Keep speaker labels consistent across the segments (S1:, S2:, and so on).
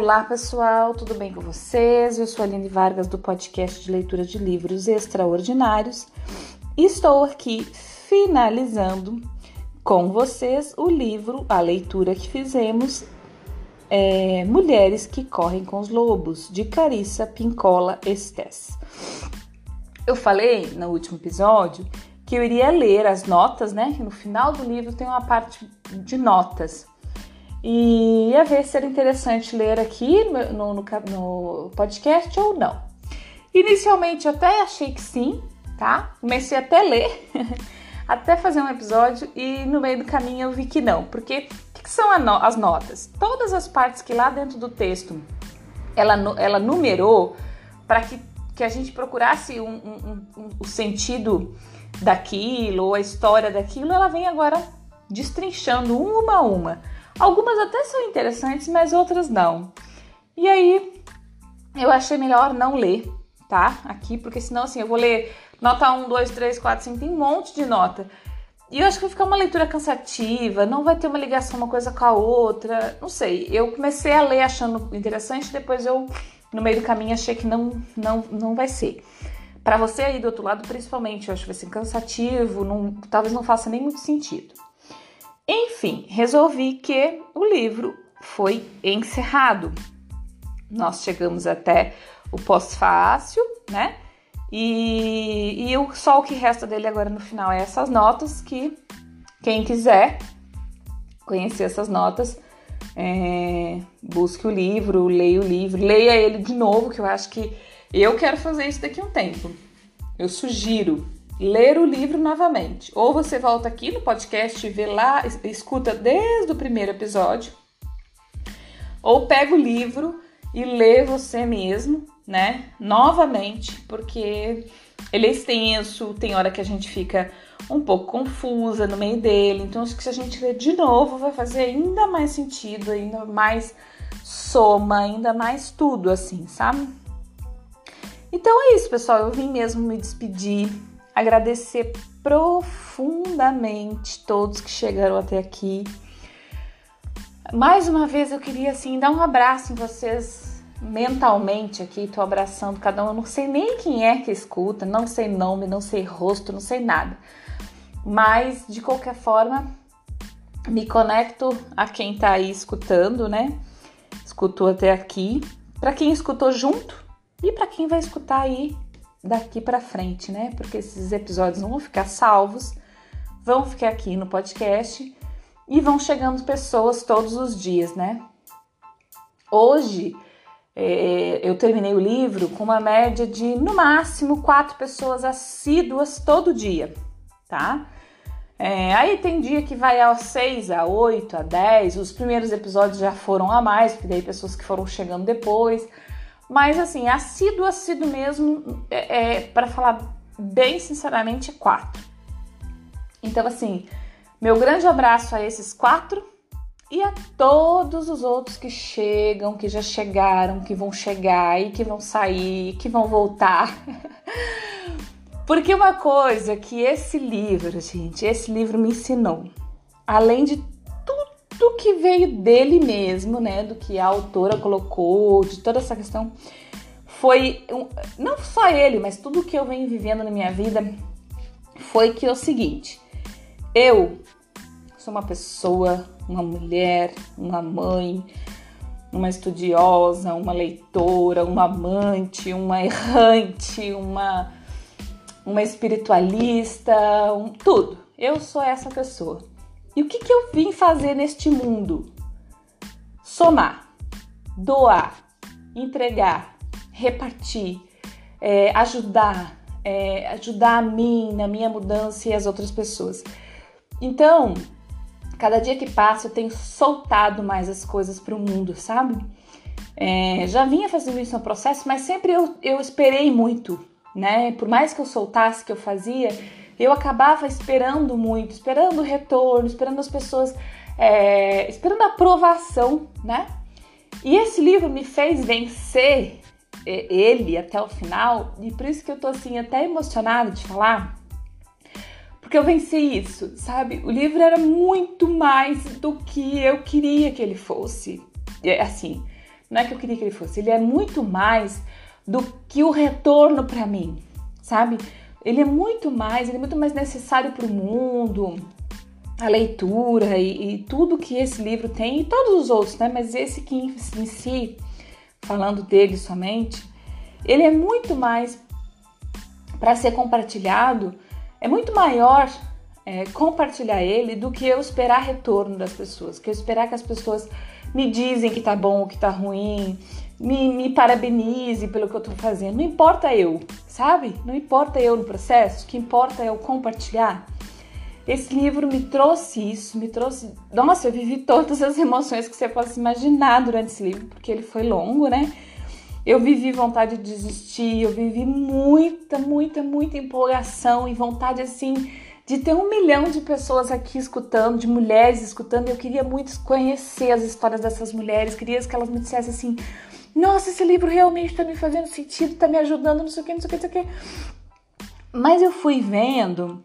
S1: Olá pessoal, tudo bem com vocês? Eu sou a Aline Vargas do podcast de leitura de livros extraordinários e estou aqui finalizando com vocês o livro, a leitura que fizemos, é, Mulheres que Correm com os Lobos, de Carissa Pincola Estes. Eu falei no último episódio que eu iria ler as notas, né? No final do livro tem uma parte de notas. E ia ver se era interessante ler aqui no, no, no podcast ou não. Inicialmente eu até achei que sim, tá? Comecei até a ler, até fazer um episódio e no meio do caminho eu vi que não. Porque o que, que, são as notas? Todas as partes que lá dentro do texto ela, ela numerou para que, que a gente procurasse um, um, um, o sentido daquilo ou a história daquilo, ela vem agora destrinchando uma a uma. Algumas até são interessantes, mas outras não. E aí eu achei melhor não ler, tá? Aqui, porque senão assim, eu vou ler nota 1, 2, 3, 4, 5, tem um monte de nota. E eu acho que vai ficar uma leitura cansativa, não vai ter uma ligação uma coisa com a outra, não sei. Eu comecei a ler achando interessante, depois eu, no meio do caminho, achei que não, não, não vai ser. Para você aí do outro lado, principalmente, eu acho que vai ser cansativo, não, talvez não faça nem muito sentido. Enfim, resolvi que o livro foi encerrado. Nós chegamos até o pós-fácil, né? E, e o, só o que resta dele agora no final é essas notas que quem quiser conhecer essas notas, é, busque o livro, leia o livro, leia ele de novo, que eu acho que eu quero fazer isso daqui a um tempo. Eu sugiro ler o livro novamente. Ou você volta aqui no podcast vê lá, escuta desde o primeiro episódio, ou pega o livro e lê você mesmo, né? Novamente, porque ele é extenso, tem hora que a gente fica um pouco confusa no meio dele. Então, acho que se a gente ler de novo, vai fazer ainda mais sentido, ainda mais soma, ainda mais tudo, assim, sabe? Então é isso, pessoal. Eu vim mesmo me despedir agradecer profundamente todos que chegaram até aqui. Mais uma vez eu queria assim dar um abraço em vocês mentalmente aqui, tô abraçando cada um. Eu não sei nem quem é que escuta, não sei nome, não sei rosto, não sei nada. Mas de qualquer forma, me conecto a quem tá aí escutando, né? Escutou até aqui. Para quem escutou junto e para quem vai escutar aí daqui para frente, né? Porque esses episódios não vão ficar salvos, vão ficar aqui no podcast e vão chegando pessoas todos os dias, né? Hoje é, eu terminei o livro com uma média de no máximo quatro pessoas assíduas todo dia, tá? É, aí tem dia que vai a 6, a 8, a 10. Os primeiros episódios já foram a mais, porque daí pessoas que foram chegando depois. Mas assim, assíduo, assíduo mesmo, é, é para falar bem sinceramente, é quatro. Então, assim, meu grande abraço a esses quatro e a todos os outros que chegam, que já chegaram, que vão chegar e que vão sair, que vão voltar. Porque uma coisa que esse livro, gente, esse livro me ensinou, além de do que veio dele mesmo, né? Do que a autora colocou, de toda essa questão. Foi não só ele, mas tudo que eu venho vivendo na minha vida foi que é o seguinte: eu sou uma pessoa, uma mulher, uma mãe, uma estudiosa, uma leitora, uma amante, uma errante, uma uma espiritualista, um, tudo. Eu sou essa pessoa. E o que, que eu vim fazer neste mundo? Somar, doar, entregar, repartir, é, ajudar, é, ajudar a mim na minha mudança e as outras pessoas. Então, cada dia que passa eu tenho soltado mais as coisas para o mundo, sabe? É, já vinha fazendo isso no processo, mas sempre eu, eu esperei muito, né? Por mais que eu soltasse, que eu fazia, eu acabava esperando muito, esperando o retorno, esperando as pessoas, é, esperando a aprovação, né? E esse livro me fez vencer é, ele até o final, e por isso que eu tô assim até emocionada de falar, porque eu venci isso, sabe? O livro era muito mais do que eu queria que ele fosse. Assim, não é que eu queria que ele fosse, ele é muito mais do que o retorno para mim, sabe? Ele é muito mais, ele é muito mais necessário para o mundo, a leitura e, e, tudo que esse livro tem e todos os outros, né? Mas esse que em, em si, falando dele somente, ele é muito mais para ser compartilhado, é muito maior é, compartilhar ele do que eu esperar retorno das pessoas, que eu esperar que as pessoas me dizem que tá bom ou que tá ruim, me, me parabenize pelo que eu tô fazendo. Não importa eu, sabe? Não importa eu no processo, o que importa é eu compartilhar. Esse livro me trouxe isso, me trouxe. Nossa, eu vivi todas as emoções que você possa imaginar durante esse livro, porque ele foi longo, né? Eu vivi vontade de desistir, eu vivi muita, muita, muita empolgação e vontade assim de ter um milhão de pessoas aqui escutando, de mulheres escutando. Eu queria muito conhecer as histórias dessas mulheres, queria que elas me dissessem assim: nossa, esse livro realmente está me fazendo sentido, está me ajudando, não sei o que, não sei o que, não sei o que. Mas eu fui vendo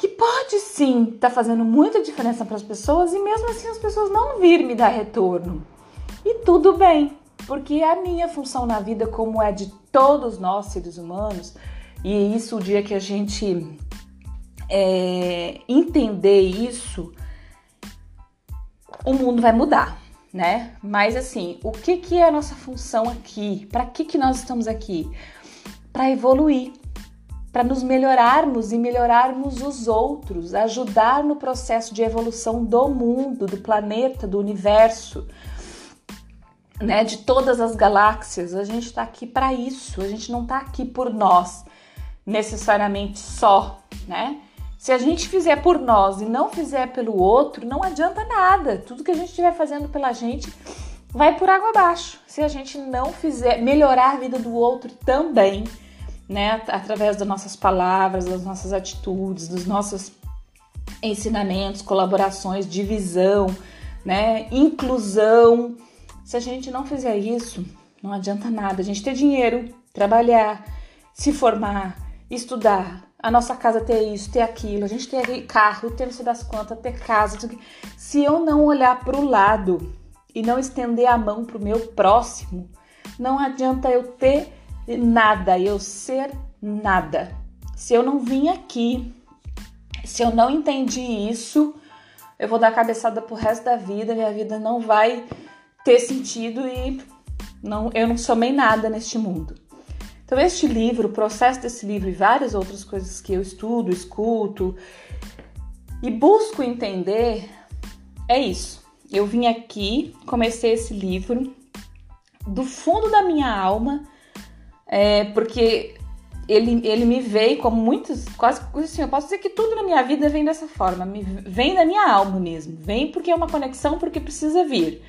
S1: que pode sim estar tá fazendo muita diferença para as pessoas e mesmo assim as pessoas não vir me dar retorno. E tudo bem, porque a minha função na vida, como é de todos nós seres humanos, e isso o dia que a gente é, entender isso, o mundo vai mudar, né? Mas assim, o que, que é a nossa função aqui? Para que, que nós estamos aqui? Para evoluir, para nos melhorarmos e melhorarmos os outros, ajudar no processo de evolução do mundo, do planeta, do universo né, de todas as galáxias. A gente está aqui para isso. A gente não está aqui por nós necessariamente só, né? Se a gente fizer por nós e não fizer pelo outro, não adianta nada. Tudo que a gente estiver fazendo pela gente vai por água abaixo. Se a gente não fizer melhorar a vida do outro também, né, através das nossas palavras, das nossas atitudes, dos nossos ensinamentos, colaborações, divisão, né, inclusão, se a gente não fizer isso, não adianta nada. A gente ter dinheiro, trabalhar, se formar, estudar, a nossa casa ter isso, ter aquilo, a gente ter carro, ter não sei das quantas, ter casa. Se eu não olhar para o lado e não estender a mão para o meu próximo, não adianta eu ter nada, eu ser nada. Se eu não vim aqui, se eu não entendi isso, eu vou dar cabeçada pro resto da vida, minha vida não vai ter sentido e não, eu não somei nada neste mundo. Então, este livro, o processo desse livro e várias outras coisas que eu estudo, escuto e busco entender, é isso. Eu vim aqui, comecei esse livro do fundo da minha alma, é, porque ele, ele me veio como muitos, quase assim, eu posso dizer que tudo na minha vida vem dessa forma, me, vem da minha alma mesmo, vem porque é uma conexão, porque precisa vir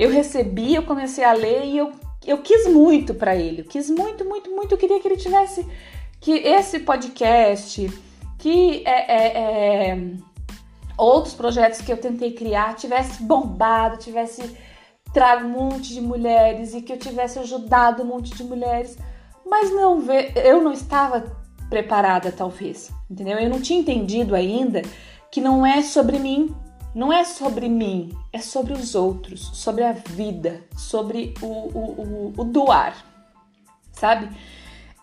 S1: eu recebi, eu comecei a ler e eu, eu quis muito para ele. Eu quis muito, muito, muito. Eu queria que ele tivesse. Que esse podcast, que é, é, é, outros projetos que eu tentei criar tivesse bombado, tivesse trago um monte de mulheres e que eu tivesse ajudado um monte de mulheres. Mas não eu não estava preparada, talvez. Entendeu? Eu não tinha entendido ainda que não é sobre mim, não é sobre mim, é sobre os outros, sobre a vida, sobre o, o, o, o doar, sabe?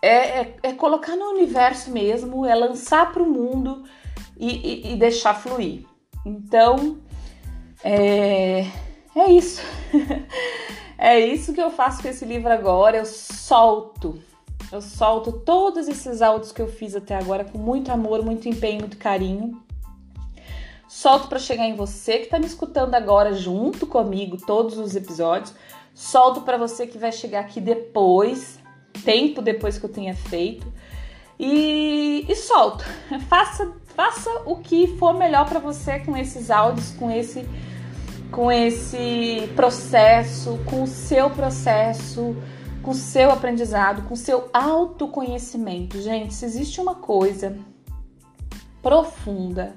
S1: É, é, é, colocar no universo mesmo, é lançar para o mundo e, e, e, deixar fluir. Então, é, é isso. é isso que eu faço com esse livro agora. Eu solto. Eu solto todos esses áudios que eu fiz até agora com muito amor, muito empenho, muito carinho solto para chegar em você que está me escutando agora junto comigo todos os episódios. Solto para você que vai chegar aqui depois, tempo depois que eu tenha feito. E, e solto. Faça, faça o que for melhor para você com esses áudios, com esse com esse processo, com o seu processo, com o seu aprendizado, com o seu autoconhecimento. Gente, se existe uma coisa profunda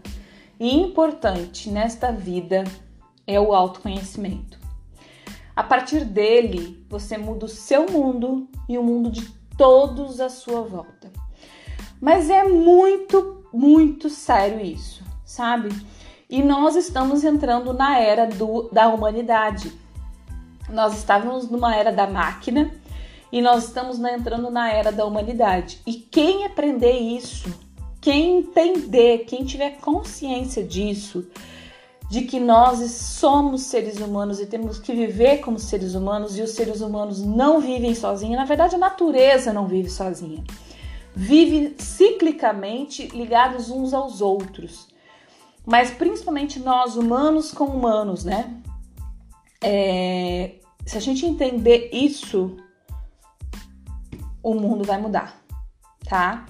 S1: e importante nesta vida é o autoconhecimento. A partir dele, você muda o seu mundo e o mundo de todos à sua volta. Mas é muito, muito sério isso, sabe? E nós estamos entrando na era do, da humanidade. nós estávamos numa era da máquina e nós estamos entrando na era da humanidade. E quem aprender isso, quem entender, quem tiver consciência disso, de que nós somos seres humanos e temos que viver como seres humanos e os seres humanos não vivem sozinhos, na verdade a natureza não vive sozinha. Vive ciclicamente ligados uns aos outros. Mas principalmente nós, humanos com humanos, né? É, se a gente entender isso, o mundo vai mudar, tá?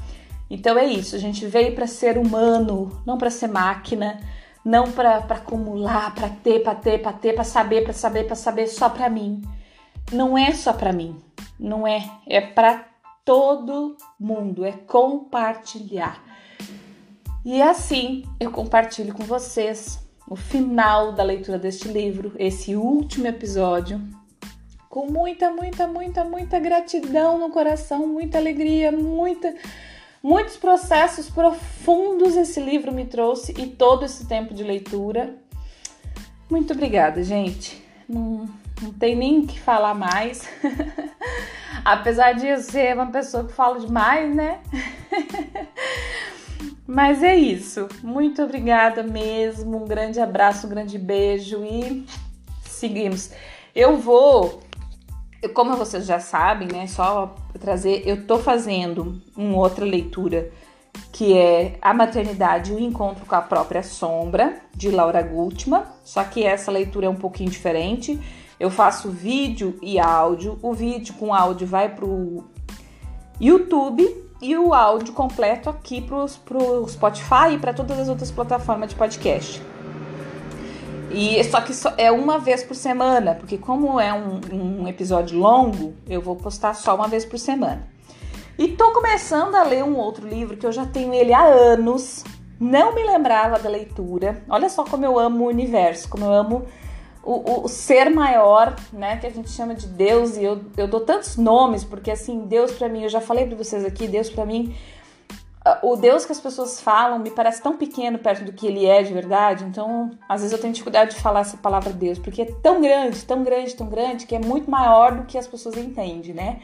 S1: Então é isso, a gente veio para ser humano, não para ser máquina, não para acumular, para ter, para ter, para ter, para saber, para saber, para saber só para mim. Não é só para mim, não é, é para todo mundo, é compartilhar. E assim eu compartilho com vocês o final da leitura deste livro, esse último episódio, com muita, muita, muita, muita gratidão no coração, muita alegria, muita, muitos processos profundos esse livro me trouxe e todo esse tempo de leitura. Muito obrigada, gente. Não, não tem nem que falar mais. Apesar de eu ser uma pessoa que fala demais, né? Mas é isso. Muito obrigada mesmo. Um grande abraço, um grande beijo e seguimos. Eu vou como vocês já sabem, né, só trazer, eu tô fazendo uma outra leitura que é A Maternidade e o Encontro com a Própria Sombra, de Laura Gutman, só que essa leitura é um pouquinho diferente. Eu faço vídeo e áudio, o vídeo com áudio vai pro YouTube e o áudio completo aqui pro, pro Spotify e para todas as outras plataformas de podcast. E só que só, é uma vez por semana, porque como é um, um episódio longo, eu vou postar só uma vez por semana. E tô começando a ler um outro livro que eu já tenho ele há anos, não me lembrava da leitura. Olha só como eu amo o universo, como eu amo o, o, o, ser maior, né, que a gente chama de Deus, e eu, eu dou tantos nomes, porque assim, Deus para mim, eu já falei para vocês aqui, Deus para mim o Deus que as pessoas falam me parece tão pequeno perto do que ele é de verdade, então às vezes eu tenho dificuldade de falar essa palavra Deus, porque é tão grande, tão grande, tão grande, que é muito maior do que as pessoas entendem, né?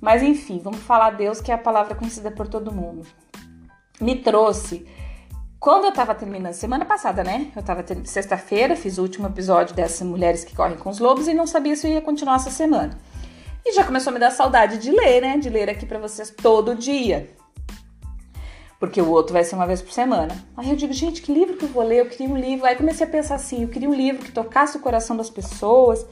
S1: Mas enfim, vamos falar Deus, que é a palavra conhecida por todo mundo. Me trouxe. Quando eu tava terminando, semana passada, né? Eu tava sexta-feira, fiz o último episódio dessas Mulheres que Correm com os Lobos e não sabia se eu ia continuar essa semana. E já começou a me dar saudade de ler, né? De ler aqui para vocês todo dia porque o outro vai ser uma vez por semana. Aí eu digo, gente, que livro que eu vou ler? Eu queria um livro. Aí comecei a pensar assim: eu queria um livro que tocasse o coração das pessoas,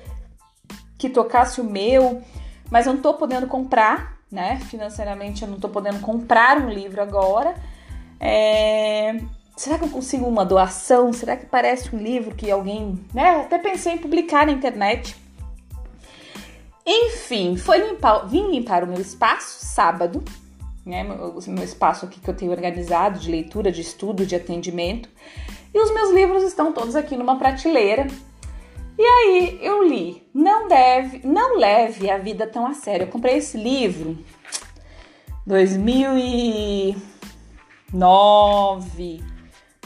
S1: que tocasse o meu, mas eu não tô podendo comprar, né? Financeiramente eu não tô podendo comprar um livro agora. É... Será que eu consigo uma doação? Será que parece um livro que alguém. Né? Até pensei em publicar na internet. Enfim, foi limpar, vim limpar o meu espaço sábado, né? Meu, meu espaço aqui que eu tenho organizado de leitura, de estudo, de atendimento. E os meus livros estão todos aqui numa prateleira. E aí eu li. Não deve, não leve a vida tão a sério. Eu comprei esse livro 2009,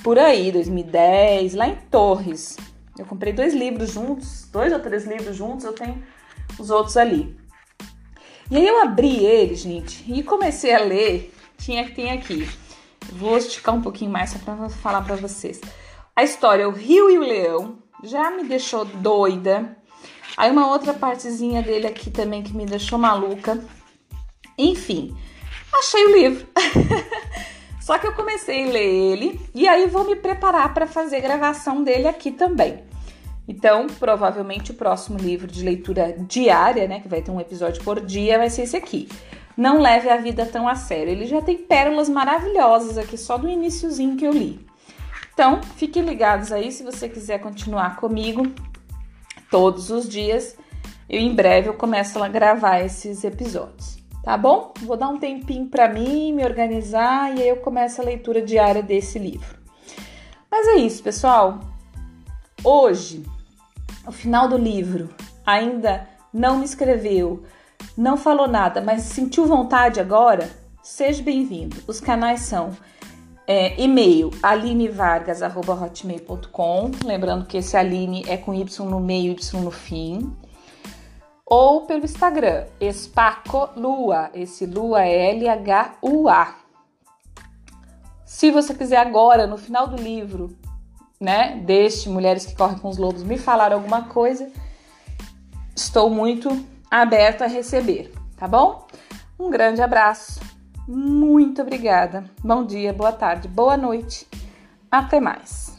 S1: por aí, 2010, lá em Torres. Eu comprei dois livros juntos, dois ou três livros juntos, eu tenho os outros ali. E aí eu abri ele, gente, e comecei a ler. Tinha que tem aqui. Vou esticar um pouquinho mais só para falar para vocês. A história O Rio e o Leão já me deixou doida. Aí uma outra partezinha dele aqui também que me deixou maluca. Enfim, achei o livro. Só que eu comecei a ler ele e aí vou me preparar para fazer gravação dele aqui também. Então, provavelmente o próximo livro de leitura diária, né, que vai ter um episódio por dia, vai ser esse aqui. Não leve a vida tão a sério. Ele já tem pérolas maravilhosas aqui só do iníciozinho que eu li. Então, fiquem ligados aí se você quiser continuar comigo todos os dias. Eu em breve eu começo a gravar esses episódios, tá bom? Vou dar um tempinho para mim, me organizar e aí eu começo a leitura diária desse livro. Mas é isso, pessoal hoje, o final do livro, ainda não me escreveu, não falou nada, mas sentiu vontade agora, seja bem-vindo. Os canais são é, e-mail alinevargas.hotmail.com, lembrando que esse Aline é com Y no meio Y no fim. ou pelo Instagram, Espaco Lua. Esse Lua é L-H-U-A. Se você quiser agora, no final do livro, né, deste Mulheres que Correm com os Lobos, me falar alguma coisa, estou muito aberta a receber, tá bom? Um grande abraço, muito obrigada. Bom dia, boa tarde, boa noite, até mais.